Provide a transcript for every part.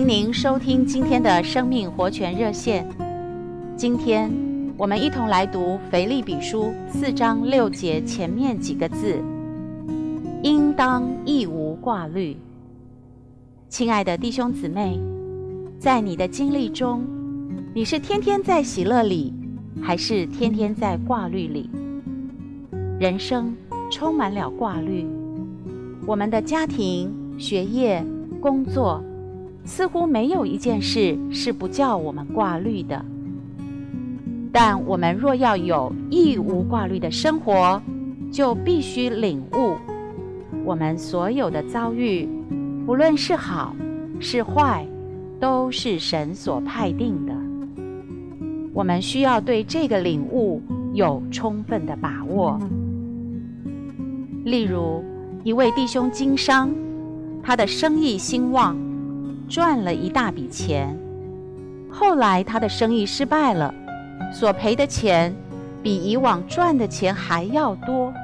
迎您收听今天的生命活泉热线。今天我们一同来读腓立比书四章六节前面几个字：“应当一无挂虑。”亲爱的弟兄姊妹，在你的经历中，你是天天在喜乐里，还是天天在挂虑里？人生充满了挂虑，我们的家庭、学业、工作。似乎没有一件事是不叫我们挂虑的，但我们若要有一无挂虑的生活，就必须领悟，我们所有的遭遇，不论是好是坏，都是神所派定的。我们需要对这个领悟有充分的把握。例如，一位弟兄经商，他的生意兴旺。赚了一大笔钱，后来他的生意失败了，所赔的钱比以往赚的钱还要多。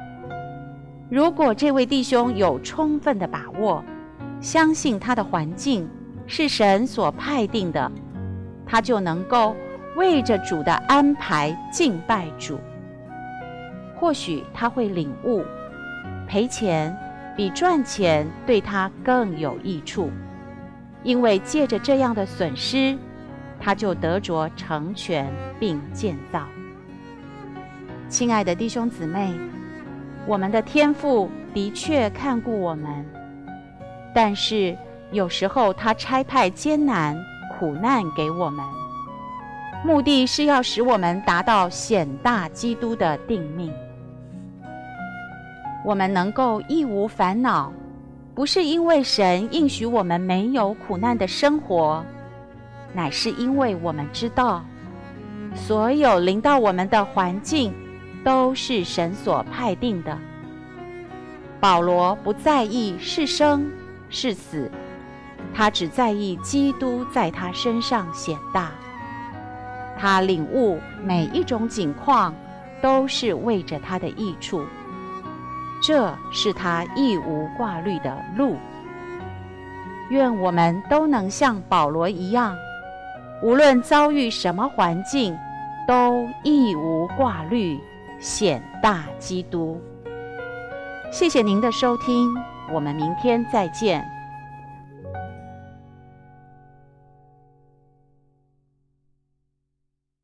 如果这位弟兄有充分的把握，相信他的环境是神所派定的，他就能够为着主的安排敬拜主。或许他会领悟，赔钱比赚钱对他更有益处。因为借着这样的损失，他就得着成全并建造。亲爱的弟兄姊妹，我们的天父的确看顾我们，但是有时候他差派艰难苦难给我们，目的是要使我们达到显大基督的定命。我们能够一无烦恼。不是因为神应许我们没有苦难的生活，乃是因为我们知道，所有临到我们的环境都是神所派定的。保罗不在意是生是死，他只在意基督在他身上显大。他领悟每一种景况都是为着他的益处。这是他一无挂虑的路。愿我们都能像保罗一样，无论遭遇什么环境，都一无挂虑，显大基督。谢谢您的收听，我们明天再见。